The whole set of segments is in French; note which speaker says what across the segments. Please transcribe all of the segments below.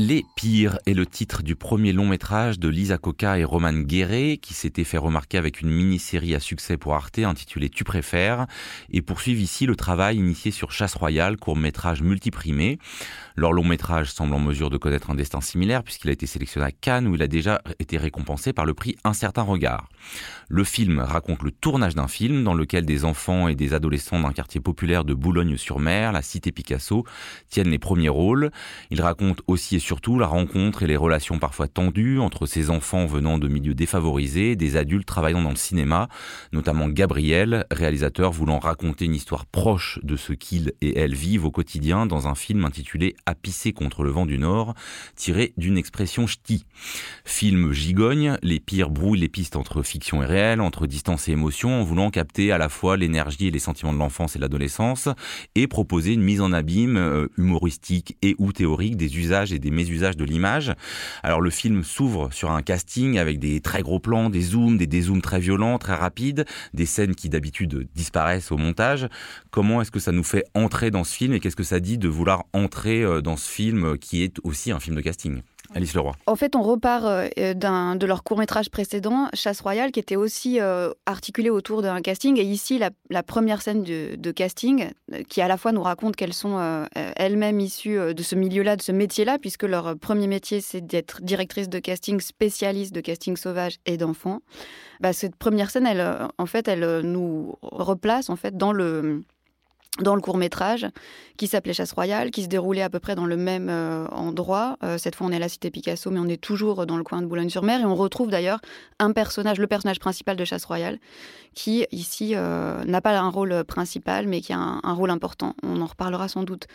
Speaker 1: Les Pires est le titre du premier long métrage de Lisa Coca et Roman Guéret, qui s'était fait remarquer avec une mini-série à succès pour Arte intitulée Tu préfères, et poursuivent ici le travail initié sur Chasse Royale, court métrage multiprimé. Leur long métrage semble en mesure de connaître un destin similaire puisqu'il a été sélectionné à Cannes où il a déjà été récompensé par le prix Un certain regard. Le film raconte le tournage d'un film dans lequel des enfants et des adolescents d'un quartier populaire de Boulogne-sur-Mer, la cité Picasso, tiennent les premiers rôles. Il raconte aussi surtout la rencontre et les relations parfois tendues entre ces enfants venant de milieux défavorisés, des adultes travaillant dans le cinéma, notamment Gabriel, réalisateur voulant raconter une histoire proche de ce qu'ils et elles vivent au quotidien dans un film intitulé À pisser contre le vent du Nord, tiré d'une expression ch'ti. Film gigogne, les pires brouillent les pistes entre fiction et réel, entre distance et émotion, en voulant capter à la fois l'énergie et les sentiments de l'enfance et de l'adolescence, et proposer une mise en abîme euh, humoristique et ou théorique des usages et des mésusages de l'image. Alors le film s'ouvre sur un casting avec des très gros plans, des zooms, des dézooms très violents, très rapides, des scènes qui d'habitude disparaissent au montage. Comment est-ce que ça nous fait entrer dans ce film et qu'est-ce que ça dit de vouloir entrer euh, dans ce film qui est aussi un film de casting? Alice Leroy.
Speaker 2: En fait, on repart euh, d'un, de leur court-métrage précédent, Chasse Royale, qui était aussi euh, articulé autour d'un casting. Et ici, la, première scène de, casting, euh, qui à la fois nous raconte qu'elles sont elles-mêmes issues de ce milieu-là, de ce métier-là, puisque leur premier métier, c'est d'être directrice de casting, spécialiste de casting sauvage et d'enfants. Bah, cette première scène, elle, en fait, elle nous replace en fait dans le dans le court métrage qui s'appelait Chasse Royale, qui se déroulait à peu près dans le même euh, endroit. Euh, cette fois, on est à la cité Picasso, mais on est toujours dans le coin de Boulogne-sur-Mer. Et on retrouve d'ailleurs un personnage, le personnage principal de Chasse Royale, qui ici euh, n'a pas un rôle principal, mais qui a un, rôle important. On en reparlera sans doute.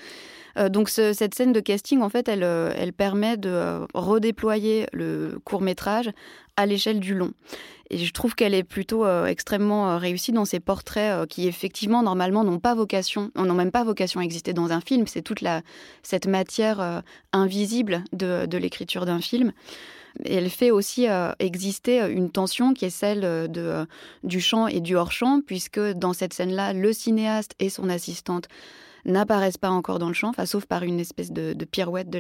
Speaker 2: donc cette scène de casting, en fait, elle, elle permet de redéployer le court métrage à l'échelle du long. Et je trouve qu'elle est plutôt euh, extrêmement euh, réussie dans ses portraits euh, qui, effectivement, normalement, n'ont pas vocation, n'ont même pas vocation à exister dans un film. C'est toute cette matière invisible de, l'écriture d'un film. Et elle fait aussi exister une tension qui est celle de, du champ et du hors-champ, puisque dans cette scène-là, le cinéaste et son assistante n'apparaissent pas encore dans le champ, sauf par une espèce de, pirouette de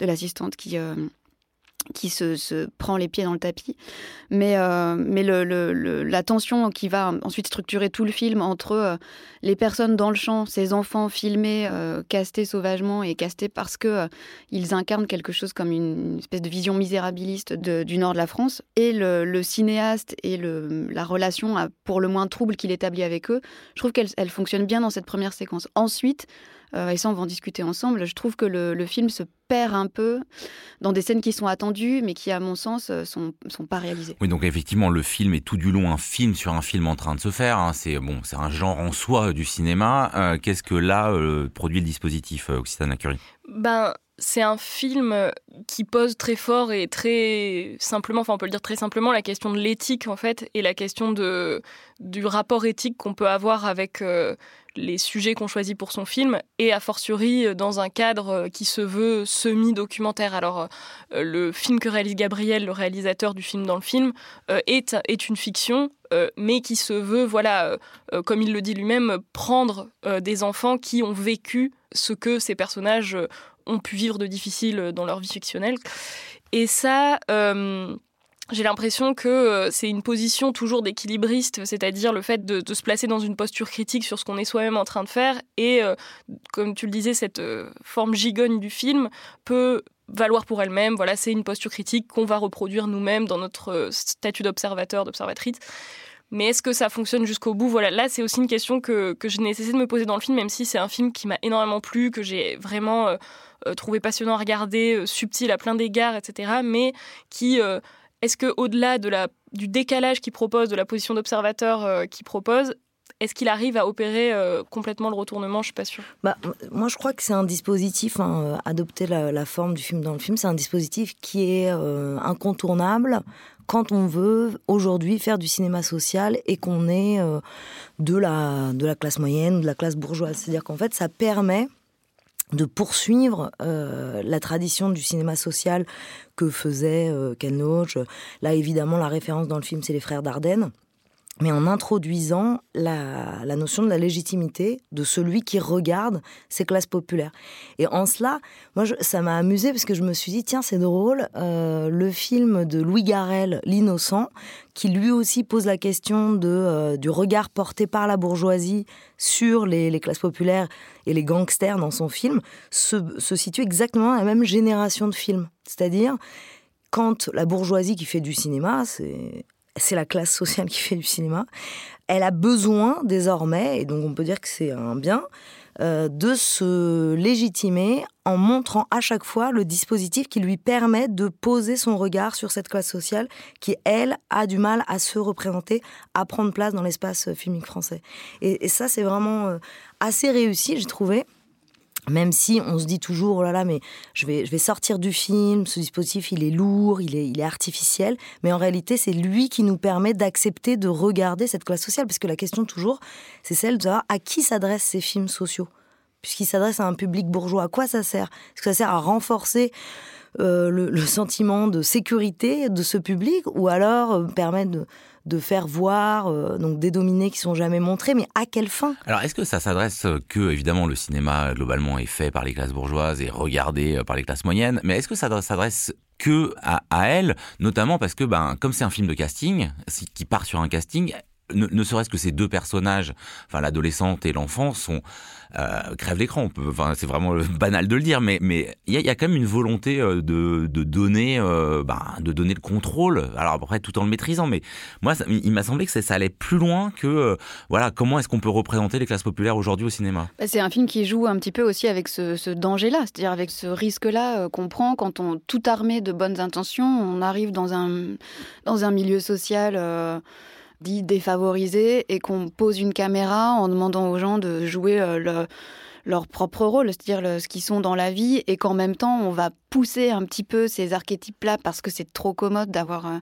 Speaker 2: l'assistante qui qui se, prend les pieds dans le tapis. Mais, euh, mais le, la tension qui va ensuite structurer tout le film entre euh, les personnes dans le champ, ces enfants filmés, euh, castés sauvagement et castés parce que ils incarnent quelque chose comme une, espèce de vision misérabiliste du nord de la France, et le, cinéaste et le, la relation pour le moins trouble qu'il établit avec eux, je trouve qu'elle fonctionne bien dans cette première séquence. Ensuite, et ça on va en discuter ensemble, je trouve que le, le film se perd un peu dans des scènes qui sont attendues, mais qui, à mon sens, euh, sont, sont pas réalisées.
Speaker 1: Oui, donc effectivement, le film est tout du long un film sur un film en train de se faire. Hein. C'est bon, c'est un genre en soi du cinéma. Euh, qu'est-ce que là euh, produit le dispositif Occitana Curie
Speaker 3: Ben, c'est un film qui pose très fort et très simplement, enfin on peut le dire très simplement, la question de l'éthique en fait et la question du rapport éthique qu'on peut avoir avec les sujets qu'on choisit pour son film et a fortiori euh, dans un cadre euh, qui se veut semi-documentaire. Alors euh, le film que réalise Gabriel, le réalisateur du film dans le film, est, est une fiction mais qui se veut, voilà, comme il le dit lui-même, prendre des enfants qui ont vécu ce que ces personnages ont pu vivre de difficile dans leur vie fictionnelle. Et ça, j'ai l'impression que euh, c'est une position toujours d'équilibriste, c'est-à-dire le fait de, se placer dans une posture critique sur ce qu'on est soi-même en train de faire. Et euh, comme tu le disais, cette euh, forme gigogne du film peut valoir pour elle-même. Voilà, c'est une posture critique qu'on va reproduire nous-mêmes dans notre statut d'observateur, d'observatrice. Mais est-ce que ça fonctionne jusqu'au bout? Voilà, là c'est aussi une question que, que j'ai nécessité de me poser dans le film, même si c'est un film qui m'a énormément plu, que j'ai vraiment trouvé passionnant à regarder, subtil à plein d'égards, etc. Mais qui est-ce que au-delà de la, du décalage qu'il propose, de la position d'observateur euh, qu'il propose, est-ce qu'il arrive à opérer euh, complètement le retournement? Je suis pas sûre.
Speaker 4: Bah, moi, je crois que c'est un dispositif, hein, euh, adopter la, forme du film dans le film, c'est un dispositif qui est incontournable quand on veut aujourd'hui faire du cinéma social et qu'on est de, la, de la classe moyenne, de la classe bourgeoise. C'est-à-dire qu'en fait, ça permet de poursuivre euh, la tradition du cinéma social que faisait euh. Là, évidemment, la référence dans le film, c'est les frères Dardenne. Mais en introduisant la, notion de la légitimité de celui qui regarde ces classes populaires. Et en cela, moi, ça m'a amusé parce que je me suis dit, tiens, c'est drôle, euh, le film de Louis Garrel, L'innocent, qui lui aussi pose la question de, euh, du regard porté par la bourgeoisie sur les, classes populaires et les gangsters dans son film, se, se situe exactement à la même génération de films. C'est-à-dire, quand la bourgeoisie qui fait du cinéma, c'est c'est la classe sociale qui fait du cinéma, elle a besoin désormais, et donc on peut dire que c'est un bien, euh, de se légitimer en montrant à chaque fois le dispositif qui lui permet de poser son regard sur cette classe sociale qui, elle, a du mal à se représenter, à prendre place dans l'espace filmique français. Et, et ça, c'est vraiment euh, assez réussi, j'ai trouvé. Même si on se dit toujours, oh là là, mais je vais, je vais sortir du film, ce dispositif, il est lourd, il est, il est artificiel. Mais en réalité, c'est lui qui nous permet d'accepter de regarder cette classe sociale. Parce que la question, toujours, c'est celle de savoir à qui s'adressent ces films sociaux. Puisqu'ils s'adressent à un public bourgeois, à quoi ça sert? Est-ce que ça sert à renforcer euh, le, sentiment de sécurité de ce public? Ou alors euh, permettre de de faire voir euh, donc des dominés qui sont jamais montrés, mais à quelle fin?
Speaker 1: Alors est-ce que ça s'adresse que évidemment le cinéma globalement est fait par les classes bourgeoises et regardé euh, par les classes moyennes, mais est-ce que ça s'adresse que à, à elles, notamment parce que ben comme c'est un film de casting qui part sur un casting, ne, serait-ce que ces deux personnages, enfin l'adolescente et l'enfant, sont euh, crèvent l'écran. Enfin, c'est vraiment banal de le dire, mais mais il y a, quand même une volonté euh, de, de donner, euh, ben, de donner le contrôle. Alors après, tout en le maîtrisant, mais moi, il m'a semblé que ça, allait plus loin que euh, voilà comment est-ce qu'on peut représenter les classes populaires aujourd'hui au cinéma?
Speaker 2: Bah, c'est un film qui joue un petit peu aussi avec ce, ce danger-là, c'est-à-dire avec ce risque-là qu'on prend quand on tout armé de bonnes intentions, on arrive dans un dans un milieu social dit défavorisés et qu'on pose une caméra en demandant aux gens de jouer euh, leur propre rôle, c'est-à-dire ce qu'ils sont dans la vie, et qu'en même temps, on va pousser un petit peu ces archétypes-là parce que c'est trop commode d'avoir euh,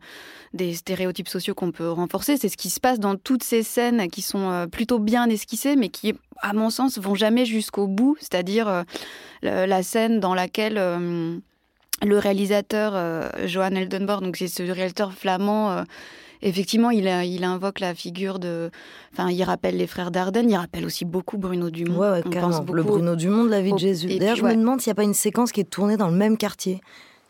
Speaker 2: des stéréotypes sociaux qu'on peut renforcer. C'est ce qui se passe dans toutes ces scènes qui sont euh, plutôt bien esquissées, mais qui, à mon sens, vont jamais jusqu'au bout, c'est-à-dire la scène dans laquelle le réalisateur Johan Eldenborg, donc c'est ce réalisateur flamand effectivement, il, il invoque la figure de. Enfin, il rappelle les frères Dardenne, il rappelle aussi beaucoup Bruno Dumont.
Speaker 4: Ouais, ouais Le Bruno Dumont de la vie de Jésus. D'ailleurs, je me demande s'il n'y a pas une séquence qui est tournée dans le même quartier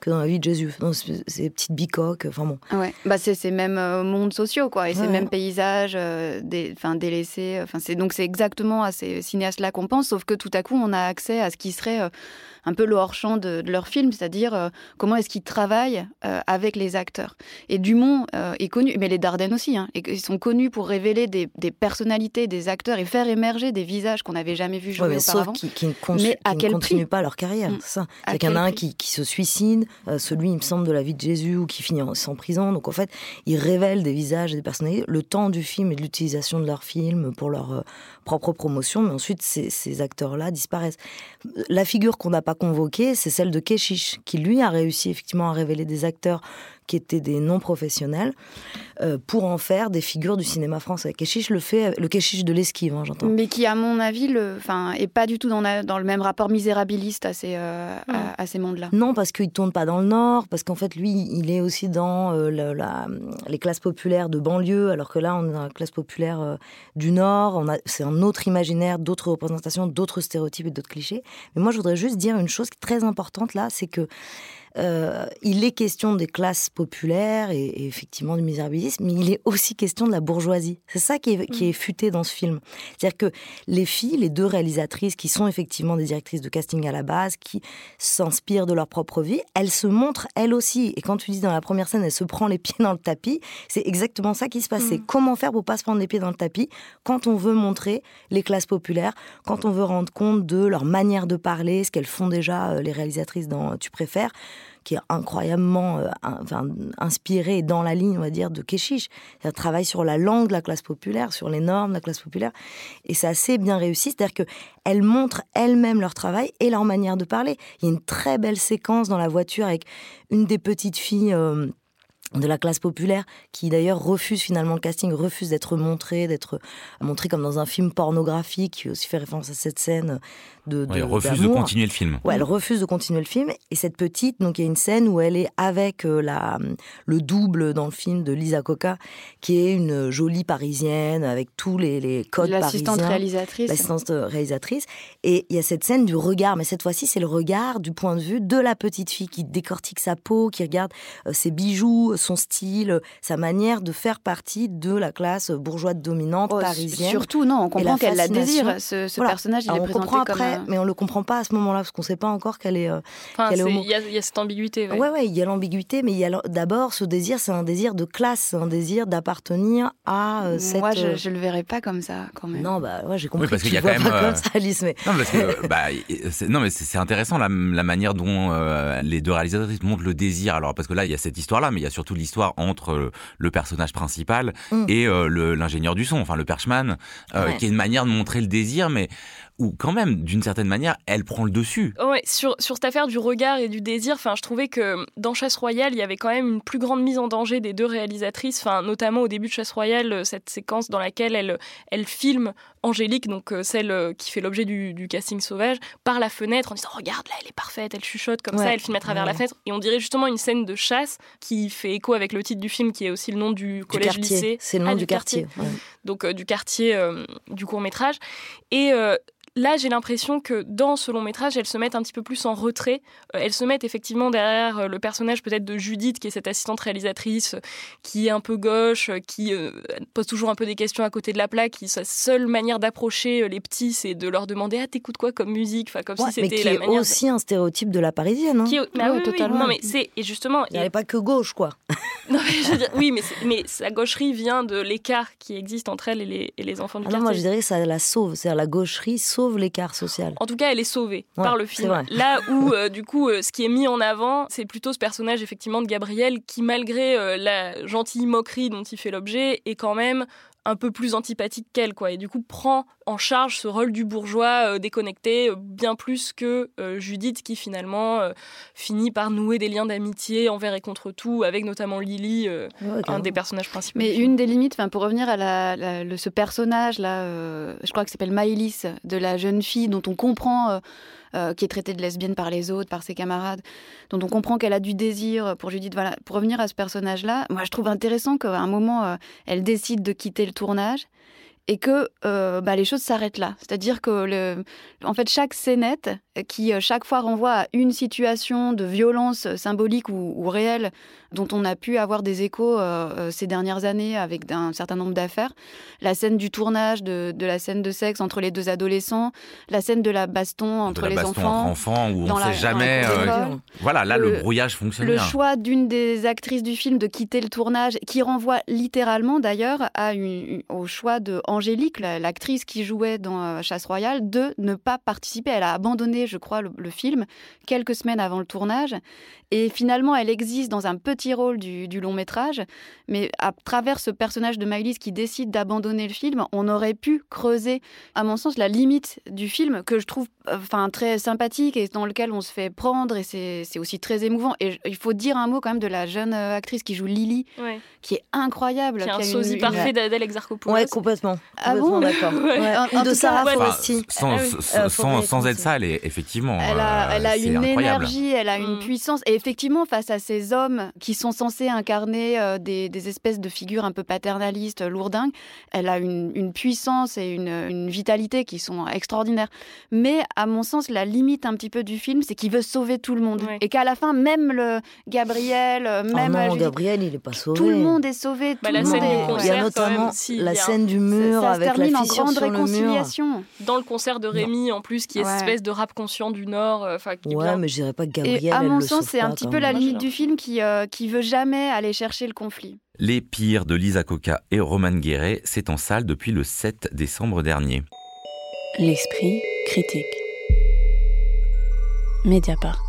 Speaker 4: que dans la vie de Jésus, dans ces petites bicoques, enfin bon.
Speaker 2: Ouais, bah c'est ces mêmes euh, mondes sociaux, quoi, et ces mêmes paysages euh, délaissés. Enfin, c'est, donc c'est exactement à ces cinéastes-là qu'on pense, sauf que tout à coup, on a accès à ce qui serait euh, un peu le hors-champ de, leur film, c'est-à-dire euh, comment est-ce qu'ils travaillent euh, avec les acteurs. Et Dumont euh, est connu, mais les Dardennes aussi, hein, et, ils sont connus pour révéler des, personnalités, des acteurs et faire émerger des visages qu'on n'avait jamais vus jouer auparavant.
Speaker 4: Sauf qui, ne, mais à continuent pas leur carrière, mm. c'est ça. Qu'il y en a un qui, se suicide, celui, il me semble, de la vie de Jésus ou qui finit en, prison. Donc en fait, ils révèlent des visages et des personnalités, le temps du film et de l'utilisation de leur film pour leur propre promotion, mais ensuite ces, ces acteurs-là disparaissent. La figure qu'on n'a pas convoquée, c'est celle de Keshish, qui lui a réussi effectivement à révéler des acteurs qui étaient des non-professionnels, euh, pour en faire des figures du cinéma français. Keshish le fait, le Keshish de l'esquive, hein, j'entends.
Speaker 2: Mais qui, à mon avis, le, est pas du tout dans, dans le même rapport misérabiliste à ces, euh, à, ces mondes-là.
Speaker 4: Non, parce qu'il tourne pas dans le Nord, parce qu'en fait, lui, il est aussi dans euh, la, les classes populaires de banlieue, alors que là, on est dans la classe populaire du Nord. On a, c'est un autre imaginaire, d'autres représentations, d'autres stéréotypes et d'autres clichés. Mais moi, je voudrais juste dire une chose très importante là, c'est que euh, il est question des classes populaires et, effectivement du misérabilisme, mais il est aussi question de la bourgeoisie. C'est ça qui est, qui est, mm. futé dans ce film. C'est-à-dire que les filles, les deux réalisatrices, qui sont effectivement des directrices de casting à la base, qui s'inspirent de leur propre vie, elles se montrent elles aussi. Et quand tu dis dans la première scène, elle se prend les pieds dans le tapis, c'est exactement ça qui se passe. C'est mm. comment faire pour pas se prendre les pieds dans le tapis quand on veut montrer les classes populaires, quand on veut rendre compte de leur manière de parler, ce qu'elles font déjà euh, les réalisatrices dans Tu préfères qui est incroyablement euh, inspiré dans la ligne, on va dire, de Keshish. Elle travaille sur la langue de la classe populaire, sur les normes de la classe populaire. Et c'est assez bien réussi. C'est-à-dire qu'elles montrent elles-mêmes leur travail et leur manière de parler. Il y a une très belle séquence dans la voiture avec une des petites filles. Euh, de la classe populaire qui d'ailleurs refuse finalement le casting, refuse d'être montré, d'être montré comme dans un film pornographique qui aussi fait référence à cette scène de, de
Speaker 1: elle refuse de continuer le film.
Speaker 4: Ouais, elle refuse de continuer le film et cette petite donc il y a une scène où elle est avec euh, la le double dans le film de Lisa Coca qui est une jolie parisienne avec tous les, les codes
Speaker 2: l'assistante réalisatrice
Speaker 4: l'assistante réalisatrice et il y a cette scène du regard mais cette fois-ci c'est le regard du point de vue de la petite fille qui décortique sa peau, qui regarde euh, ses bijoux son style, sa manière de faire partie de la classe bourgeoise dominante
Speaker 2: oh,
Speaker 4: parisienne.
Speaker 2: Surtout, non, on comprend qu'elle la désire. Ce, ce personnage, il
Speaker 4: Alors,
Speaker 2: est
Speaker 4: on
Speaker 2: présenté comme
Speaker 4: après, mais on le comprend pas à ce moment-là parce qu'on sait pas encore qu'elle est. euh,
Speaker 3: Enfin,
Speaker 4: qu'elle est
Speaker 3: c'est-
Speaker 4: homo.
Speaker 3: il y, a- il y a cette ambiguïté. ouais.
Speaker 4: Ouais, ouais, il y a l'ambiguïté, mais il y a d'abord ce désir, c'est un désir de classe, c'est un désir d'appartenir à euh, cette.
Speaker 2: Moi, je,
Speaker 4: euh,
Speaker 2: je le verrais pas comme ça, quand même.
Speaker 4: Non, bah ouais, j'ai compris.
Speaker 1: parce
Speaker 4: que
Speaker 1: qu'il y a quand même,
Speaker 4: pas
Speaker 1: euh,
Speaker 4: comme ça, Alice, mais
Speaker 1: Non, parce que bah, c'est- non, mais c'est intéressant la, la manière dont euh, les deux réalisatrices montrent le désir. Alors parce que là, il y a cette histoire-là, mais il y a surtout l'histoire entre le personnage principal
Speaker 4: Mm.
Speaker 1: et euh, l'ingénieur du son, enfin le perchman, euh,
Speaker 4: Ouais.
Speaker 1: qui est une manière de montrer le désir, mais où quand même, d'une certaine manière, elle prend le dessus.
Speaker 3: Ouais, sur, sur cette affaire du regard et du désir, enfin, je trouvais que dans Chasse Royale, il y avait quand même une plus grande mise en danger des deux réalisatrices, enfin, notamment au début de Chasse Royale, euh, cette séquence dans laquelle elle, elle filme Angélique, donc euh, celle euh, qui fait l'objet du, du casting sauvage, par la fenêtre en disant Regarde, là, elle est parfaite, elle chuchote comme ça, elle filme à travers
Speaker 4: Ouais.
Speaker 3: la fenêtre. Et on dirait justement une scène de chasse qui fait écho avec le titre du film, qui est aussi le nom du
Speaker 4: du
Speaker 3: collège-lycée.
Speaker 4: C'est le nom
Speaker 3: Ah,
Speaker 4: du quartier. ouais.
Speaker 3: donc euh, du quartier euh, du court métrage. Et euh, là, j'ai l'impression que dans ce long métrage, elles se mettent un petit peu plus en retrait. Euh, elles se mettent effectivement derrière euh, le personnage peut-être de Judith, qui est cette assistante réalisatrice, euh, qui est un peu gauche, qui euh, pose toujours un peu des questions à côté de la plaque, qui sa seule manière d'approcher les petits, c'est de leur demander ah t'écoutes quoi comme musique, enfin comme
Speaker 4: Ouais,
Speaker 3: si
Speaker 4: mais
Speaker 3: c'était
Speaker 4: qui
Speaker 3: la
Speaker 4: est
Speaker 3: manière.
Speaker 4: aussi un stéréotype de la parisienne. hein.
Speaker 3: Qui est- bah oui, oui,
Speaker 2: totalement.
Speaker 3: Non mais c'est et justement
Speaker 4: Il n'y avait pas que gauche, quoi.
Speaker 3: non, mais je veux dire, oui mais mais sa gaucherie vient de l'écart qui existe entre elle et les, et les enfants du
Speaker 4: Ah non,
Speaker 3: quartier.
Speaker 4: moi je dirais que ça la sauve. C'est-à-dire la gaucherie sauve l'écart social.
Speaker 3: En tout cas, elle est sauvée
Speaker 4: Ouais,
Speaker 3: par le film. Là où, euh, du coup, euh, ce qui est mis en avant, c'est plutôt ce personnage, effectivement, de Gabriel, qui, malgré euh, la gentille moquerie dont il fait l'objet, est quand même un peu plus antipathique qu'elle, quoi. Et du coup, prend en charge ce rôle du bourgeois euh, déconnecté, euh, bien plus que euh, Judith, qui finalement euh, finit par nouer des liens d'amitié envers et contre tout, avec notamment Lily, un des personnages principaux.
Speaker 2: Mais une des limites, enfin, pour revenir à la, la- le- ce personnage là, je crois que s'appelle Maëlys, de la jeune fille dont on comprend euh, qui est traitée de lesbienne par les autres, par ses camarades, dont on comprend qu'elle a du désir pour Judith. Voilà, pour revenir à ce personnage-là, moi je trouve intéressant qu'à un moment euh, elle décide de quitter le tournage et que euh, bah, les choses s'arrêtent là. C'est-à-dire que le, en fait chaque scénette qui euh, chaque fois renvoie à une situation de violence euh, symbolique ou, ou réelle dont on a pu avoir des échos euh, ces dernières années avec un certain nombre d'affaires. La scène du tournage, de, de la scène de sexe entre les deux adolescents, la scène de la baston entre
Speaker 1: de la
Speaker 2: les
Speaker 1: baston
Speaker 2: enfants.
Speaker 1: entre enfants, où on ne sait jamais. euh, voilà, là, le,
Speaker 2: Le-
Speaker 1: brouillage fonctionne
Speaker 2: Le
Speaker 1: bien.
Speaker 2: choix d'une des actrices du film de quitter le tournage, qui renvoie littéralement d'ailleurs à une- au choix de Angélique, la- l'actrice qui jouait dans Chasse Royale, de ne pas participer. Elle a abandonné, je crois, le, le film quelques semaines avant le tournage. Et finalement, elle existe dans un petit rôle du, du long métrage. Mais à travers ce personnage de Maëlys qui décide d'abandonner le film, on aurait pu creuser, à mon sens, la limite du film que je trouve euh, enfin, très sympathique et dans lequel on se fait prendre. Et c'est c'est aussi très émouvant. Et il faut dire un mot quand même de la jeune euh, actrice qui joue Lily,
Speaker 3: Ouais.
Speaker 2: qui est incroyable.
Speaker 3: Qui est un
Speaker 2: qui a une-
Speaker 3: sosie
Speaker 2: une-
Speaker 3: parfait d'Adèle Exarchopoulos.
Speaker 4: Ouais, complètement.
Speaker 2: Ah
Speaker 4: Complètement
Speaker 2: bon
Speaker 4: d'accord.
Speaker 3: Ouais.
Speaker 4: De Sarah Foresti.
Speaker 1: sans,
Speaker 3: Ah
Speaker 1: sans-
Speaker 4: Euh,
Speaker 1: sans- être ça, elle est effectivement.
Speaker 2: Elle a,
Speaker 1: euh,
Speaker 2: elle a
Speaker 1: c'est
Speaker 2: une
Speaker 1: incroyable.
Speaker 2: énergie, elle a une
Speaker 3: Mm.
Speaker 2: puissance. Et effectivement, face à ces hommes qui sont censés incarner euh, des, des espèces de figures un peu paternalistes, euh, lourdingues, elle a une, une puissance et une, une vitalité qui sont extraordinaires. Mais à mon sens, la limite un petit peu du film, c'est qu'il veut sauver tout le monde. Et qu'à la fin, même le Gabriel,
Speaker 4: Oh
Speaker 2: même euh,
Speaker 4: non,
Speaker 2: Judith,
Speaker 4: Gabriel, il est pas sauvé.
Speaker 2: tout le monde est sauvé.
Speaker 3: Bah,
Speaker 2: tout
Speaker 3: la
Speaker 2: le
Speaker 3: scène
Speaker 2: monde
Speaker 3: du
Speaker 4: il y
Speaker 3: concert,
Speaker 4: a notamment
Speaker 3: même, si,
Speaker 4: la
Speaker 3: a-
Speaker 4: scène du mur
Speaker 2: ça, ça se
Speaker 4: avec la
Speaker 2: en
Speaker 4: fissure
Speaker 2: grande
Speaker 4: sur le mur.
Speaker 2: réconciliation.
Speaker 3: dans le concert de Rémi en plus qui est
Speaker 2: Ouais.
Speaker 3: espèce de rap conscient du Nord euh, enfin qui est
Speaker 4: Ouais,
Speaker 3: bien.
Speaker 4: mais je dirais pas que Gabriel.
Speaker 2: Et à mon sens, c'est un petit peu la limite du film qui, euh, qui veut jamais aller chercher le conflit.
Speaker 1: Les pires de Lisa Coca et Roman Guéret, c'est en salle depuis le 7 décembre dernier.
Speaker 5: L'esprit critique. Mediapart.